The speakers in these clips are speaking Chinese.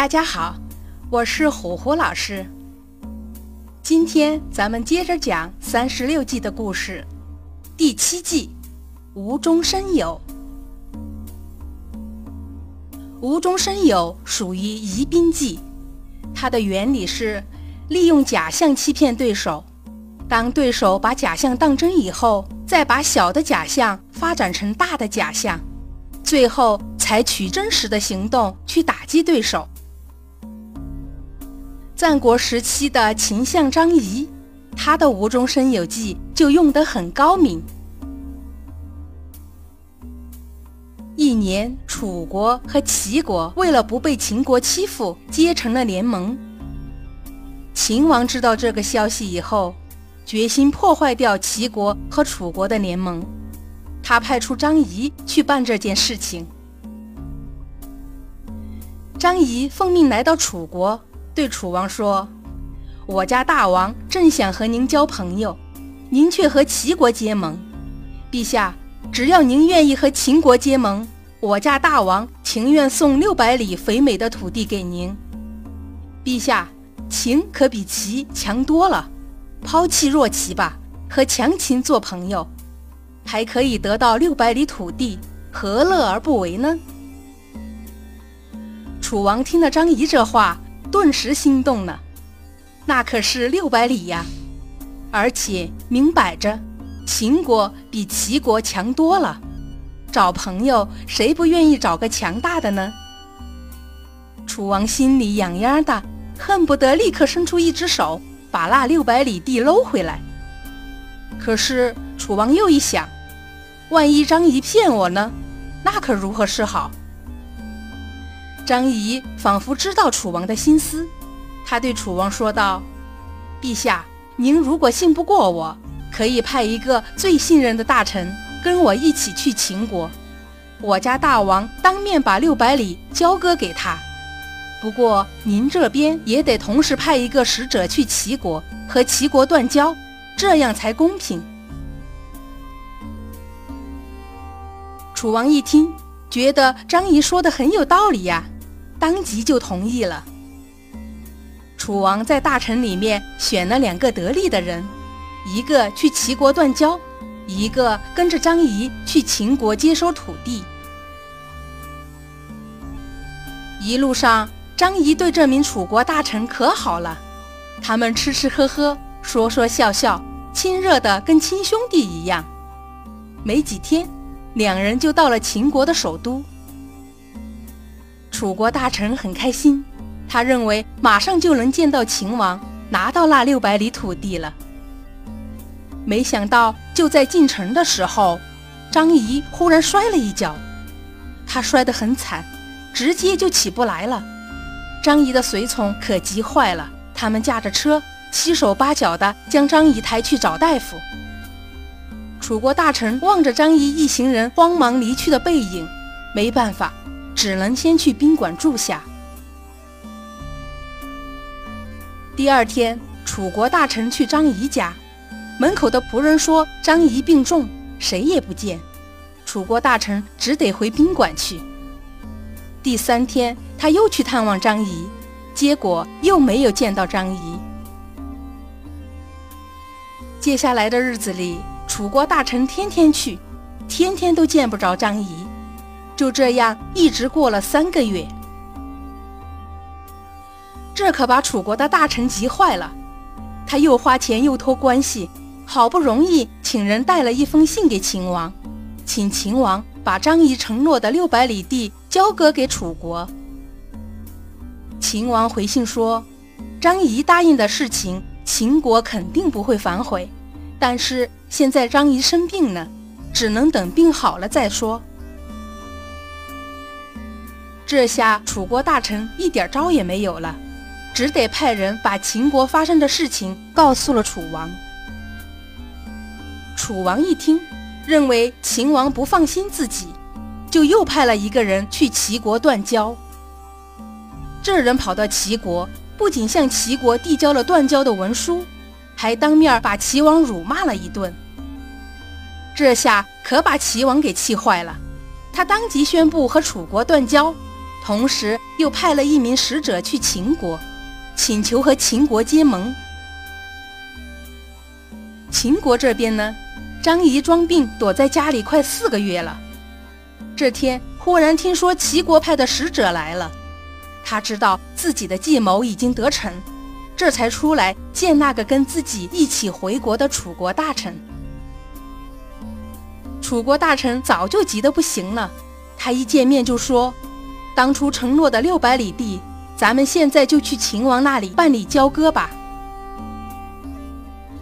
大家好，我是虎虎老师。今天咱们接着讲三十六计的故事，第七计无中生有。无中生有属于疑兵计，它的原理是利用假象欺骗对手，当对手把假象当真以后，再把小的假象发展成大的假象，最后采取真实的行动去打击对手。战国时期的秦相张仪，他的无中生有计就用得很高明。一年，楚国和齐国为了不被秦国欺负，结成了联盟。秦王知道这个消息以后，决心破坏掉齐国和楚国的联盟。他派出张仪去办这件事情。张仪奉命来到楚国。对楚王说：“我家大王正想和您交朋友，您却和齐国结盟。陛下，只要您愿意和秦国结盟，我家大王情愿送六百里肥美的土地给您。陛下，秦可比齐强多了，抛弃弱齐吧，和强秦做朋友，还可以得到六百里土地，何乐而不为呢？”楚王听了张仪这话。顿时心动了，那可是六百里呀，而且明摆着，秦国比齐国强多了。找朋友，谁不愿意找个强大的呢？楚王心里痒痒的，恨不得立刻伸出一只手，把那六百里地搂回来。可是楚王又一想，万一张仪骗我呢？那可如何是好？张仪仿佛知道楚王的心思，他对楚王说道：“陛下，您如果信不过我，可以派一个最信任的大臣跟我一起去秦国，我家大王当面把六百里交割给他。不过您这边也得同时派一个使者去齐国，和齐国断交，这样才公平。”楚王一听，觉得张仪说的很有道理呀。当即就同意了。楚王在大臣里面选了两个得力的人，一个去齐国断交，一个跟着张仪去秦国接收土地。一路上，张仪对这名楚国大臣可好了，他们吃吃喝喝，说说笑笑，亲热的跟亲兄弟一样。没几天，两人就到了秦国的首都。楚国大臣很开心，他认为马上就能见到秦王，拿到那六百里土地了。没想到就在进城的时候，张仪忽然摔了一跤，他摔得很惨，直接就起不来了。张仪的随从可急坏了，他们驾着车，七手八脚的将张仪抬去找大夫。楚国大臣望着张仪一行人慌忙离去的背影，没办法。只能先去宾馆住下。第二天，楚国大臣去张仪家，门口的仆人说张仪病重，谁也不见。楚国大臣只得回宾馆去。第三天，他又去探望张仪，结果又没有见到张仪。接下来的日子里，楚国大臣天天去，天天都见不着张仪。就这样一直过了三个月，这可把楚国的大臣急坏了。他又花钱又托关系，好不容易请人带了一封信给秦王，请秦王把张仪承诺的六百里地交割给楚国。秦王回信说，张仪答应的事情，秦国肯定不会反悔，但是现在张仪生病了，只能等病好了再说。这下楚国大臣一点招也没有了，只得派人把秦国发生的事情告诉了楚王。楚王一听，认为秦王不放心自己，就又派了一个人去齐国断交。这人跑到齐国，不仅向齐国递交了断交的文书，还当面把齐王辱骂了一顿。这下可把齐王给气坏了，他当即宣布和楚国断交。同时又派了一名使者去秦国，请求和秦国结盟。秦国这边呢，张仪装病躲在家里快四个月了。这天忽然听说齐国派的使者来了，他知道自己的计谋已经得逞，这才出来见那个跟自己一起回国的楚国大臣。楚国大臣早就急得不行了，他一见面就说：“当初承诺的六百里地，咱们现在就去秦王那里办理交割吧。”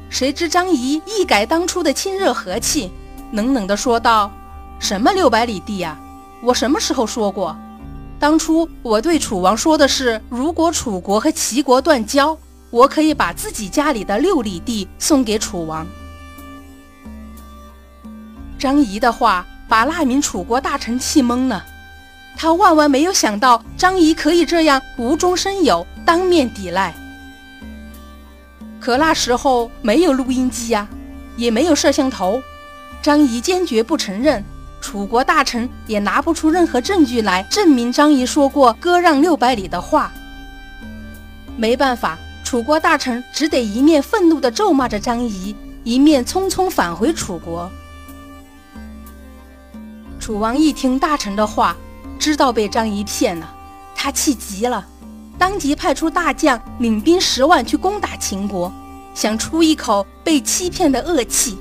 谁知张仪一改当初的亲热和气，冷冷地说道：“什么六百里地呀？我什么时候说过？当初我对楚王说的是，如果楚国和齐国断交，我可以把自己家里的六里地送给楚王。”张仪的话把那名楚国大臣气懵了，他万万没有想到张仪可以这样无中生有，当面抵赖。可那时候没有录音机呀，也没有摄像头，张仪坚决不承认。楚国大臣也拿不出任何证据来证明张仪说过割让六百里的话。没办法，楚国大臣只得一面愤怒地咒骂着张仪，一面匆匆返回楚国。楚王一听大臣的话，知道被张仪骗了，他气急了。当即派出大将，领兵十万去攻打秦国，想出一口被欺骗的恶气。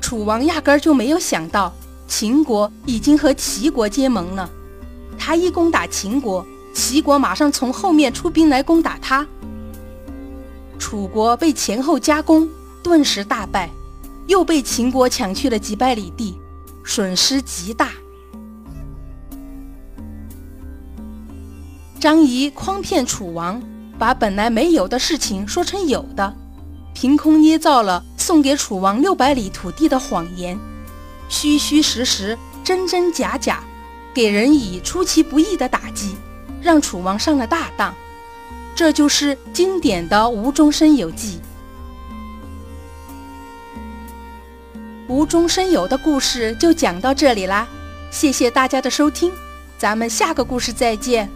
楚王压根儿就没有想到秦国已经和齐国结盟了，他一攻打秦国，齐国马上从后面出兵来攻打他。楚国被前后夹攻，顿时大败，又被秦国抢去了几百里地，损失极大。张仪诓骗楚王，把本来没有的事情说成有的，凭空捏造了送给楚王六百里土地的谎言，虚虚实实，真真假假，给人以出其不意的打击，让楚王上了大当。这就是经典的无中生有计。无中生有的故事就讲到这里啦，谢谢大家的收听，咱们下个故事再见。